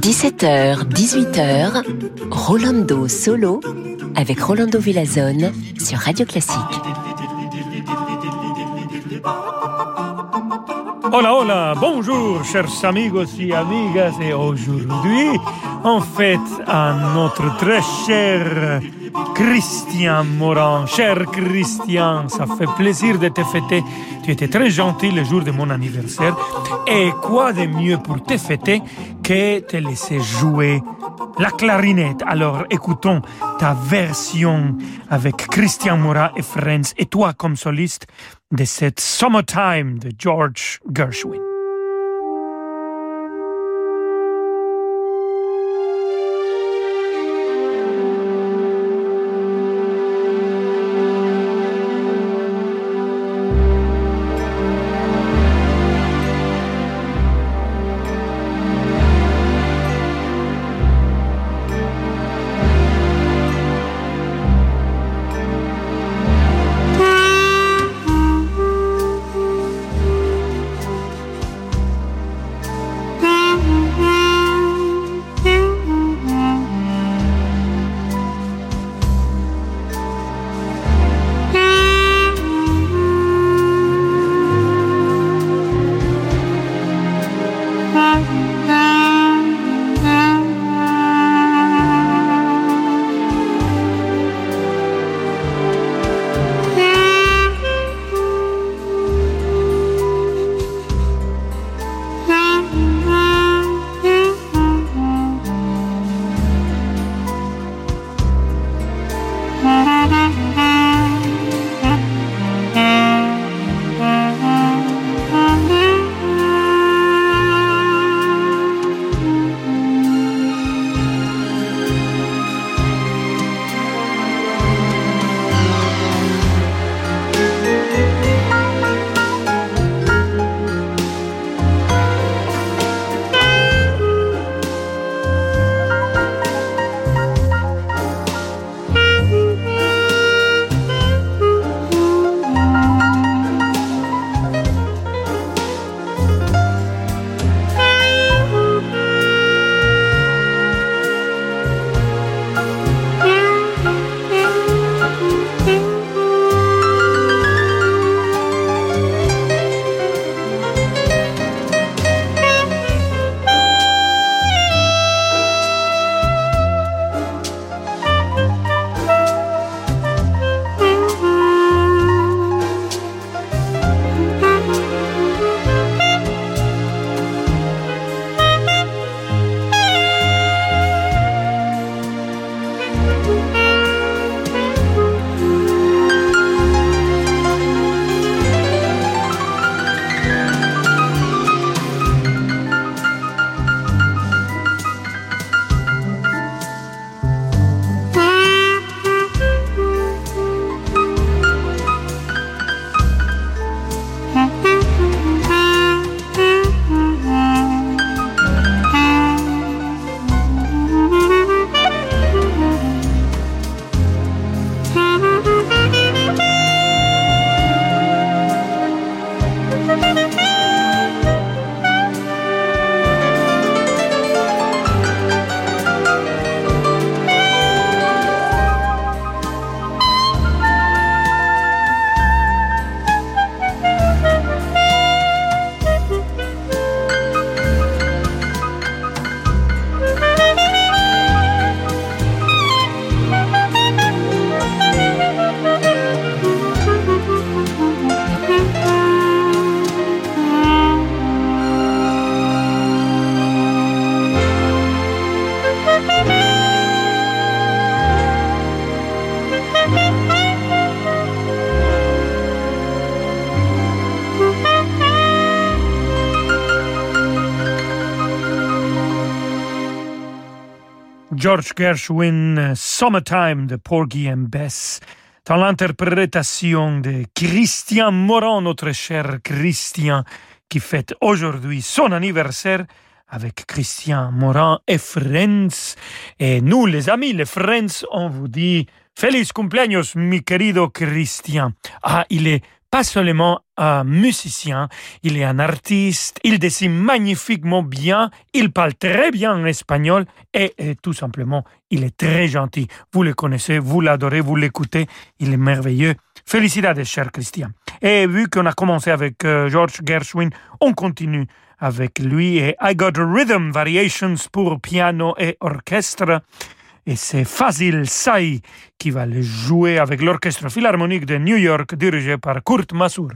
17h, 18h, Rolando Solo avec Rolando Villazone sur Radio Classique. Hola, hola, bonjour, chers amigos et amigas, et aujourd'hui, en fait, à notre très cher Christian Moran. Cher Christian, ça fait plaisir de te fêter. Tu étais très gentil le jour de mon anniversaire. Et quoi de mieux pour te fêter que te laisser jouer la clarinette? Alors écoutons ta version avec Christian Moran et Friends et toi comme soliste de cette Summertime de George Gershwin. George Gershwin, Summertime de Porgy and Bess, dans l'interprétation de Christian Moran, notre cher Christian, qui fête aujourd'hui son anniversaire avec Christian Moran et Friends. Et nous, les amis, les Friends, on vous dit Feliz cumpleaños, mi querido Christian. Ah, il est pas seulement un musicien, il est un artiste, il dessine magnifiquement bien, il parle très bien en espagnol et, tout simplement, il est très gentil. Vous le connaissez, vous l'adorez, vous l'écoutez, il est merveilleux. Félicitations, cher Christian. Et vu qu'on a commencé avec euh, George Gershwin, on continue avec lui et I Got Rhythm Variations pour piano et orchestre. Et c'est Fazil Say qui va le jouer avec l'Orchestre Philharmonique de New York dirigé par Kurt Masur.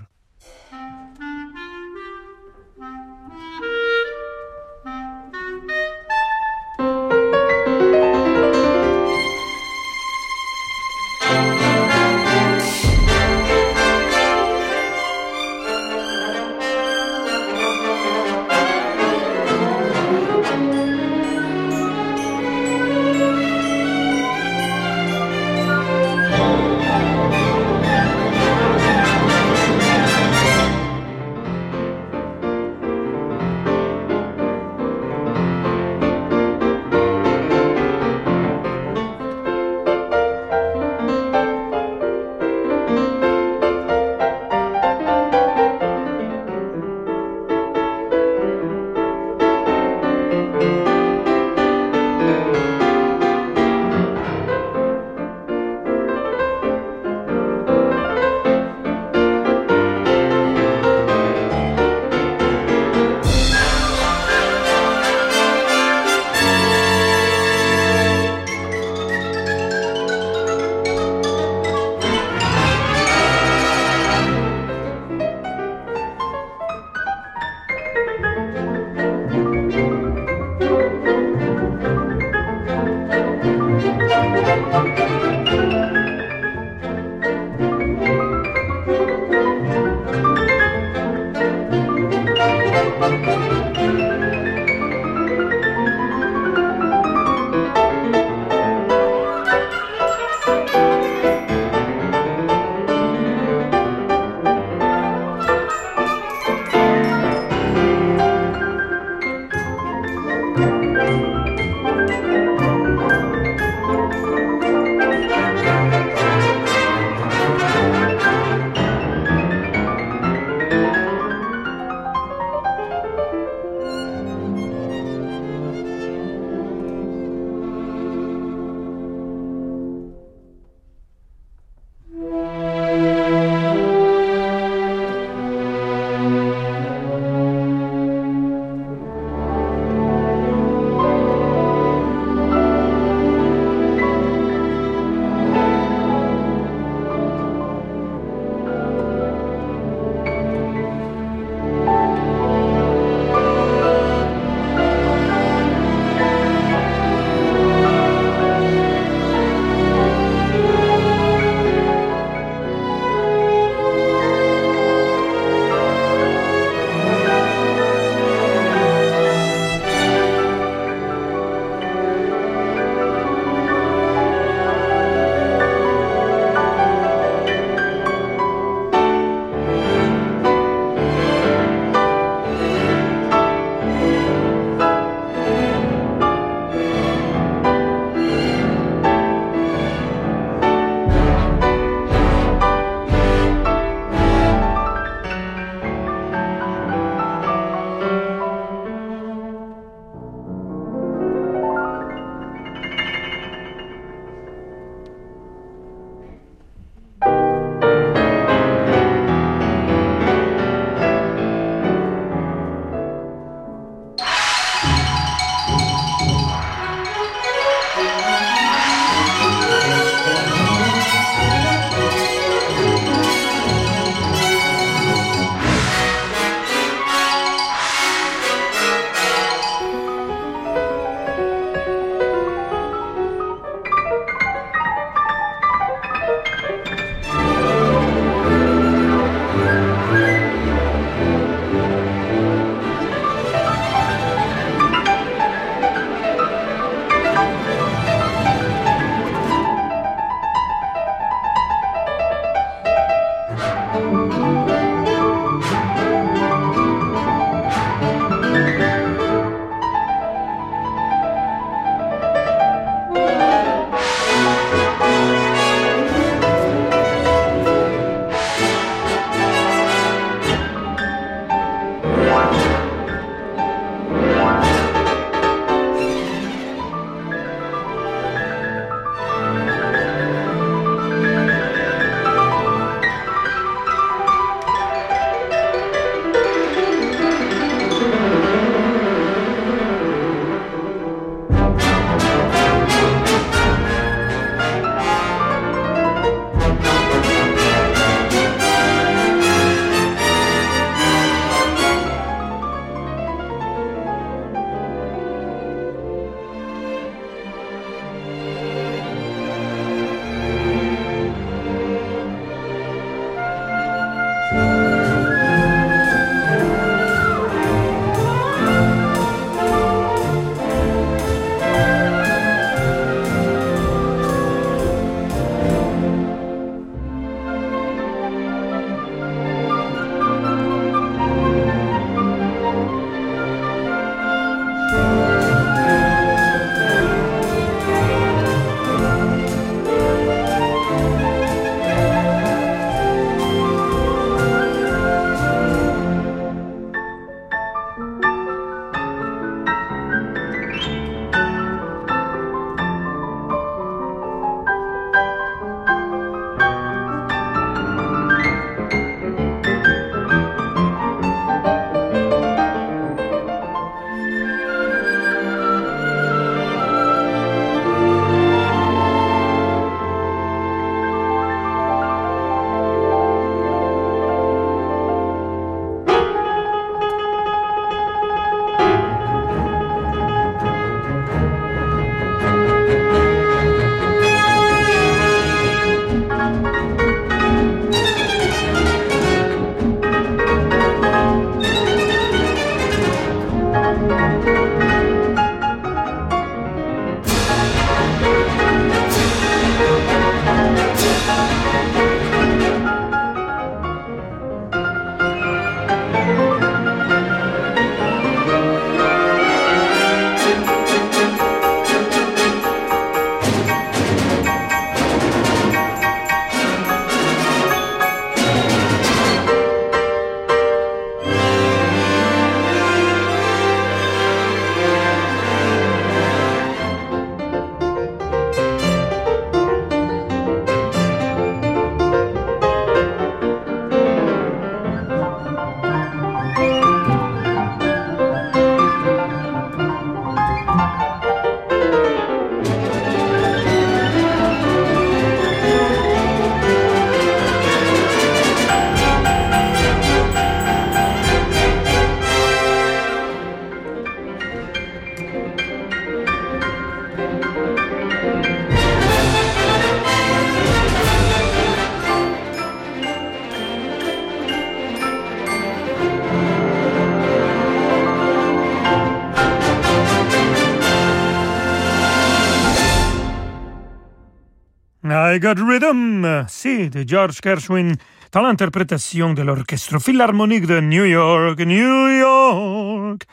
Got Rhythm, c'est de George Gershwin dans l'interprétation de l'Orchestre Philharmonique de New York, New York,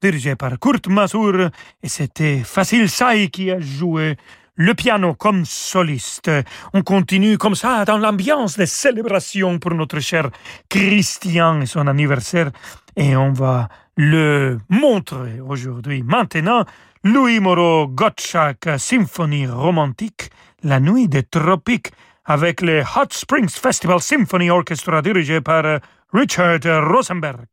dirigé par Kurt Masur, et c'était Facile Sai qui a joué le piano comme soliste. On continue comme ça dans l'ambiance des célébrations pour notre cher Christian et son anniversaire, et on va le montrer aujourd'hui. Maintenant, Louis Moreau Gottschalk Symphonie romantique, La nuit des tropiques, avec le Hot Springs Festival Symphony Orchestra dirigé par Richard Rosenberg.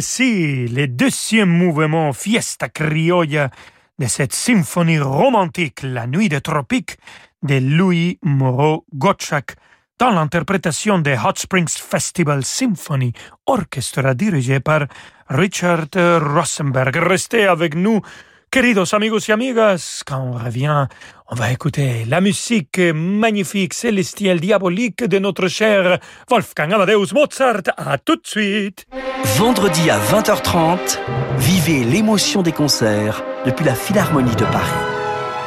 Si, le deuxième mouvement Fiesta Criolla de cette symphonie romantique La Nuit des Tropiques de Louis Moreau Gottschalk dans l'interprétation des Hot Springs Festival Symphony Orchestra dirigé par Richard Rosenberg. Restez avec nous Queridos amigos y amigas, quand on revient, on va écouter la musique magnifique, célestielle, diabolique de notre cher Wolfgang Amadeus Mozart. À tout de suite. Vendredi à 20h30, vivez l'émotion des concerts depuis la Philharmonie de Paris.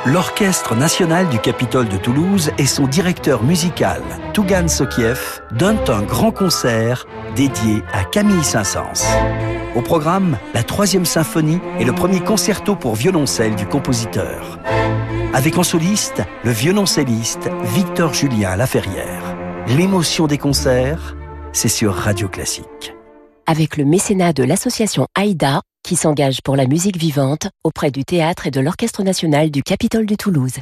L'Orchestre national du Capitole de Toulouse et son directeur musical, Tougan Sokiev, donnent un grand concert dédié à Camille Saint-Saëns. Au programme, la troisième symphonie et le premier concerto pour violoncelle du compositeur. Avec en soliste, le violoncelliste Victor Julien Laferrière. L'émotion des concerts, c'est sur Radio Classique. Avec le mécénat de l'association AIDA, qui s'engage pour la musique vivante auprès du théâtre et de l'Orchestre national du Capitole de Toulouse.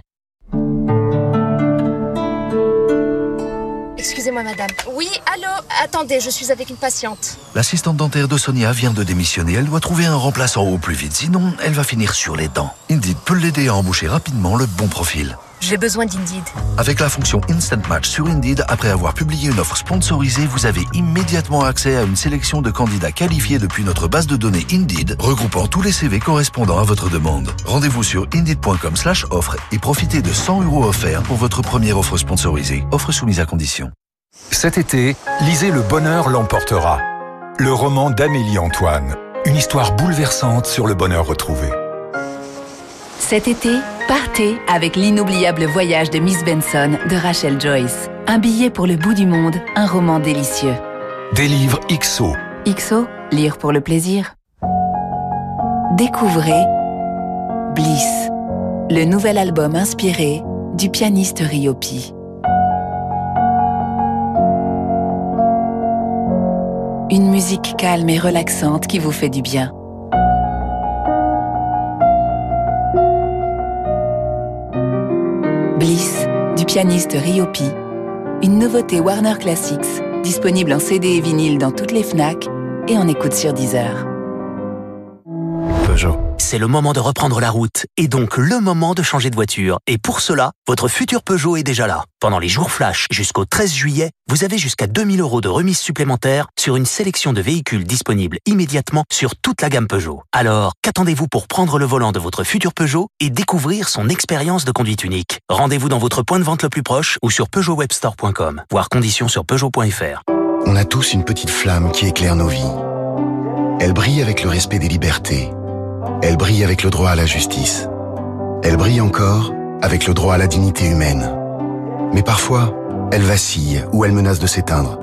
Excusez-moi, madame. Oui, allô? Attendez, je suis avec une patiente. L'assistante dentaire de Sonia vient de démissionner. Elle doit trouver un remplaçant au plus vite, sinon elle va finir sur les dents. Indeed peut l'aider à embaucher rapidement le bon profil. J'ai besoin d'Indeed. Avec la fonction Instant Match sur Indeed, après avoir publié une offre sponsorisée, vous avez immédiatement accès à une sélection de candidats qualifiés depuis notre base de données Indeed, regroupant tous les CV correspondant à votre demande. Rendez-vous sur indeed.com slash offre et profitez de 100 euros offerts pour votre première offre sponsorisée. Offre soumise à condition. Cet été, lisez Le bonheur l'emportera. Le roman d'Amélie Antoine. Une histoire bouleversante sur le bonheur retrouvé. Cet été, partez avec l'inoubliable voyage de Miss Benson de Rachel Joyce. Un billet pour le bout du monde, un roman délicieux. Des livres XO. XO, lire pour le plaisir. Découvrez Bliss, le nouvel album inspiré du pianiste Ryopi. Une musique calme et relaxante qui vous fait du bien. Pianiste Ryopi. Une nouveauté Warner Classics, disponible en CD et vinyle dans toutes les FNAC et en écoute sur Deezer. Peugeot. C'est le moment de reprendre la route et donc le moment de changer de voiture. Et pour cela, votre futur Peugeot est déjà là. Pendant les jours flash jusqu'au 13 juillet, vous avez jusqu'à 2000 euros de remise supplémentaire sur une sélection de véhicules disponibles immédiatement sur toute la gamme Peugeot. Alors, qu'attendez-vous pour prendre le volant de votre futur Peugeot et découvrir son expérience de conduite unique? Rendez-vous dans votre point de vente le plus proche ou sur peugeotwebstore.com. Voir conditions sur peugeot.fr. On a tous une petite flamme qui éclaire nos vies. Elle brille avec le respect des libertés. Elle brille avec le droit à la justice. Elle brille encore avec le droit à la dignité humaine. Mais parfois, elle vacille ou elle menace de s'éteindre.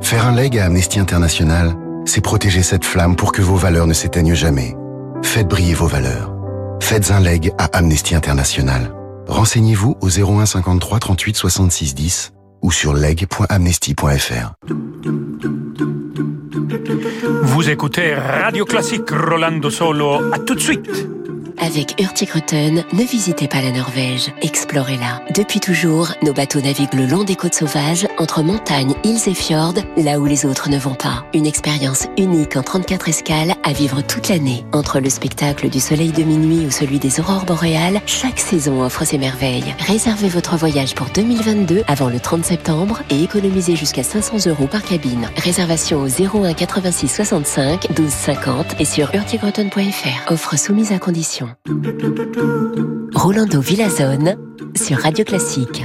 Faire un leg à Amnesty International, c'est protéger cette flamme pour que vos valeurs ne s'éteignent jamais. Faites briller vos valeurs. Faites un leg à Amnesty International. Renseignez-vous au 01 53 38 66 10 ou sur leg.amnesty.fr. Vous écoutez Radio Classique Rolando Solo. À tout de suite. Avec Hurtigruten, ne visitez pas la Norvège, explorez-la. Depuis toujours, nos bateaux naviguent le long des côtes sauvages, entre montagnes, îles et fjords, là où les autres ne vont pas. Une expérience unique en 34 escales à vivre toute l'année. Entre le spectacle du soleil de minuit ou celui des aurores boréales, chaque saison offre ses merveilles. Réservez votre voyage pour 2022 avant le 30 septembre et économisez jusqu'à 500 euros par cabine. Réservation au 01 86 65 12 50 et sur hurtigruten.fr. Offre soumise à condition. Rolando Villazone sur Radio Classique.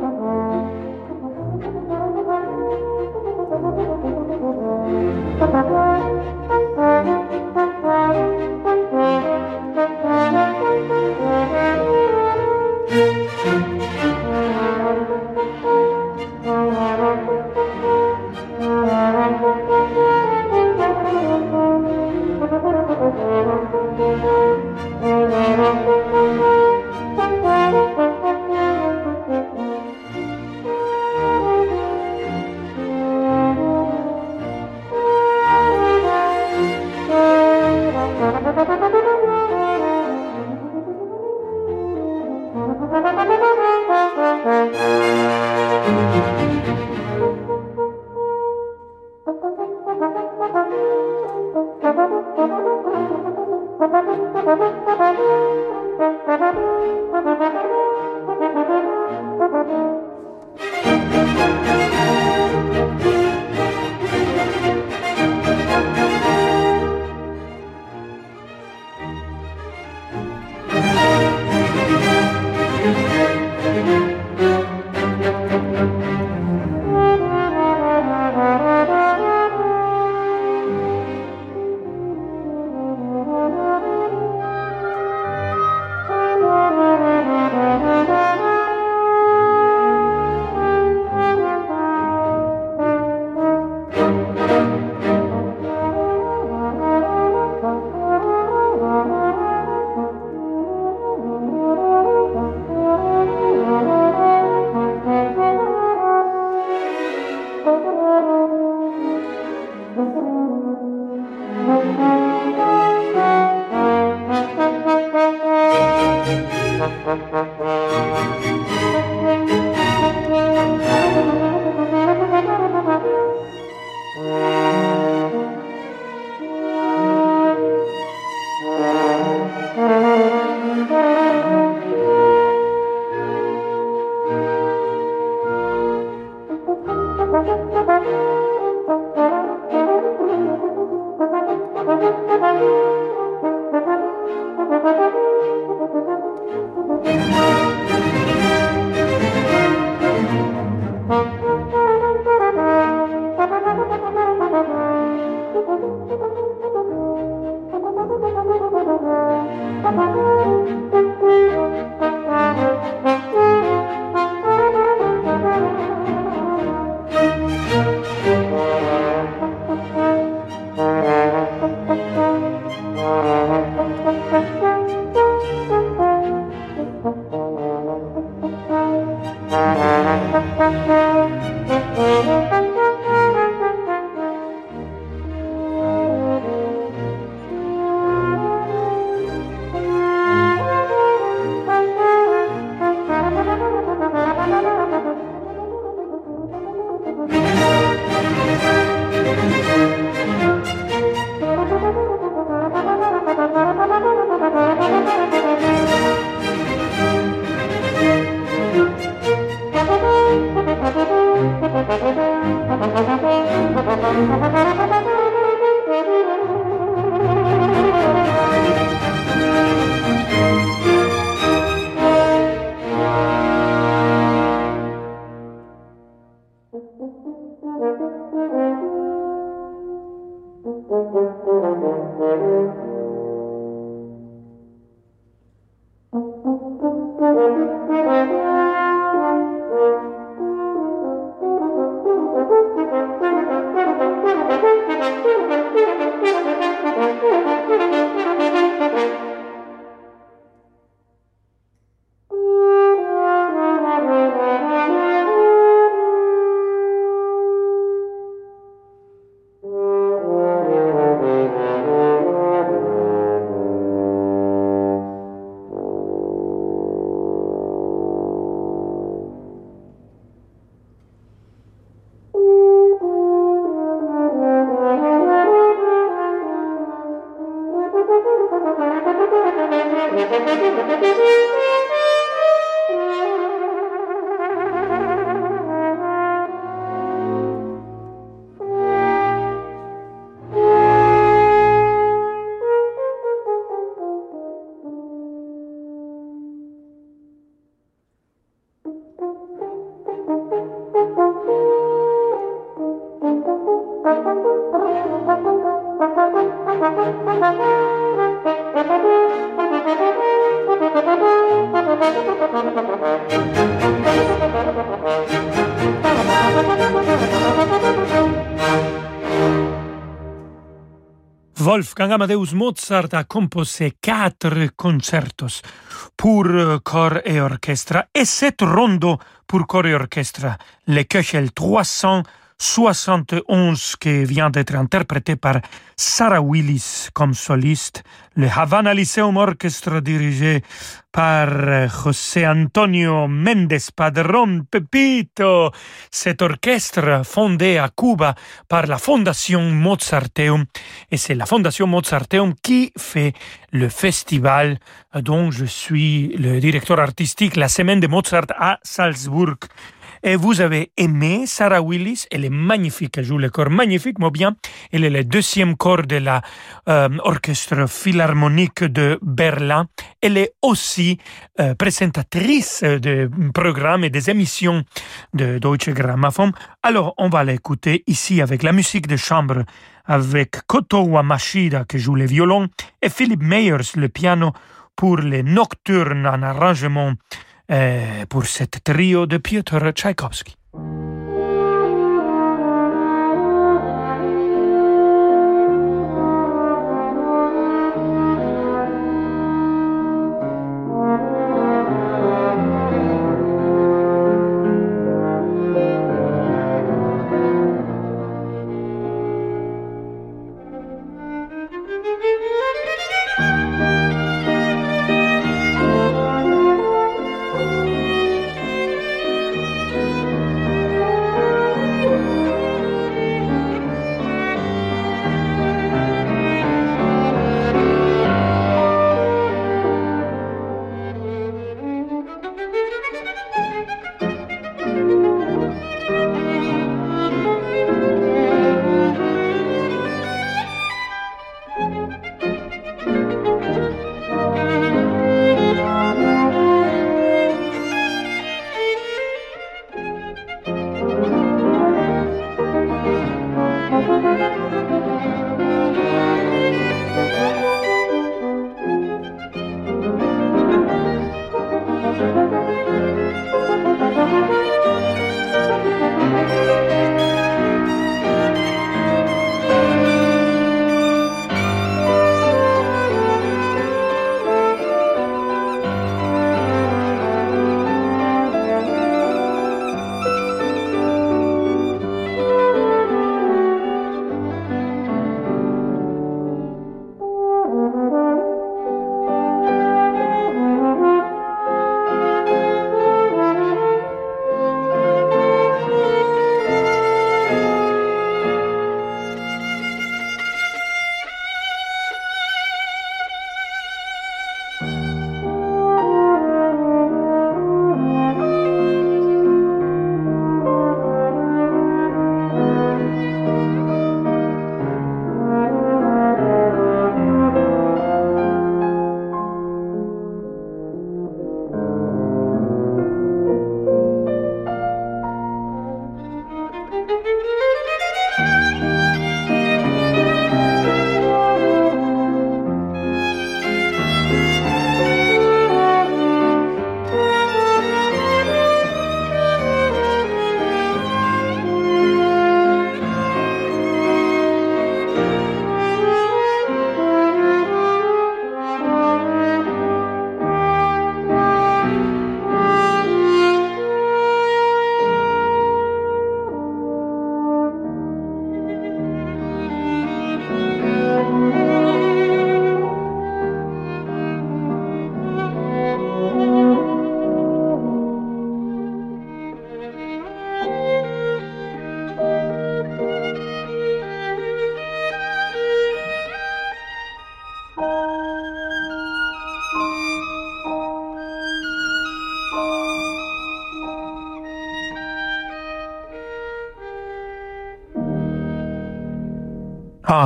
Wolfgang Amadeus Mozart a composé quatre concertos pour corps et orchestre et sept rondo pour corps et orchestre, le Köchel 300 71 qui vient d'être interprété par Sarah Willis comme soliste, le Havana Lyceum Orchestra dirigé par José Antonio Méndez Padrón Pepito. Cet orchestre fondé à Cuba par la Fondation Mozarteum et c'est la Fondation Mozarteum qui fait le festival dont je suis le directeur artistique la semaine de Mozart à Salzbourg. Et vous avez aimé Sarah Willis, elle est magnifique, elle joue le corps magnifiquement bien. Elle est le deuxième corps de la euh, philharmonique de Berlin. Elle est aussi euh, présentatrice de programmes et des émissions de Deutsche Grammophon. Alors, on va l'écouter ici avec la musique de chambre, avec Koto Wamashida qui joue le violon et Philip Meyers le piano pour les nocturnes en arrangement pour cette trio de Piotr Tchaïkovski.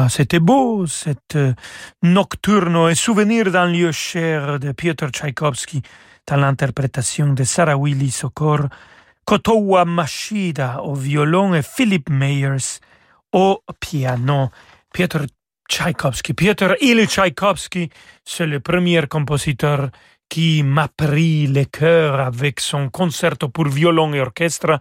C'était beau, cette euh, nocturno et souvenir d'un lieu cher de Piotr Tchaïkovski dans l'interprétation de Sarah Willis au corps, Kotowa Mashida au violon et Philip Meyers au piano. Piotr Tchaïkovski, Piotr Ilyich Tchaïkovski, c'est le premier compositeur qui m'a pris le cœur avec son concerto pour violon et orchestre.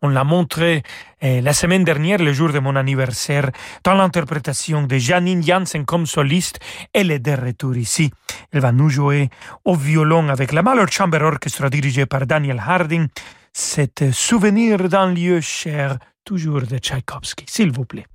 On l'a montré eh, la semaine dernière, le jour de mon anniversaire, dans l'interprétation de Janine Janssen comme soliste. Elle est de retour ici. Elle va nous jouer au violon avec la Mahler Chamber Orchestra dirigée par Daniel Harding. C'est souvenir d'un lieu cher, toujours de Tchaïkovski, s'il vous plaît.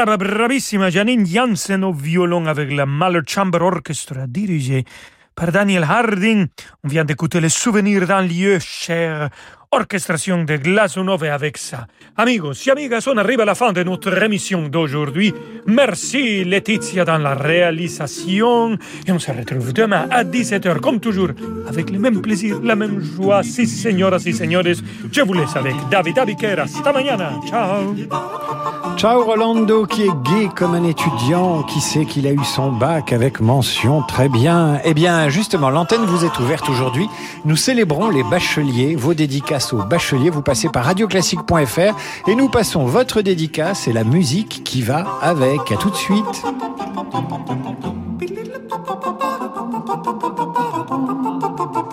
Brava, bravissima Janine Janssen au violon avec la Mahler Chamber Orchestra dirigée par Daniel Harding. On vient d'écouter les souvenirs d'un lieu cher orchestration de Glazunov avec ça. Amigos et amigas, on arrive à la fin de notre émission d'aujourd'hui. Merci Laetitia dans la réalisation et on se retrouve demain à 17h comme toujours avec le même plaisir, la même joie. Si señoras y señores, je vous laisse avec David Abiquera. Hasta mañana. Ciao. Ciao Rolando qui est gay comme un étudiant qui sait qu'il a eu son bac avec mention très bien. Eh bien justement, l'antenne vous est ouverte aujourd'hui. Nous célébrons les bacheliers, vos dédicaces aux bacheliers. Vous passez par radioclassique.fr et nous passons votre dédicace et la musique qui va avec. À tout de suite.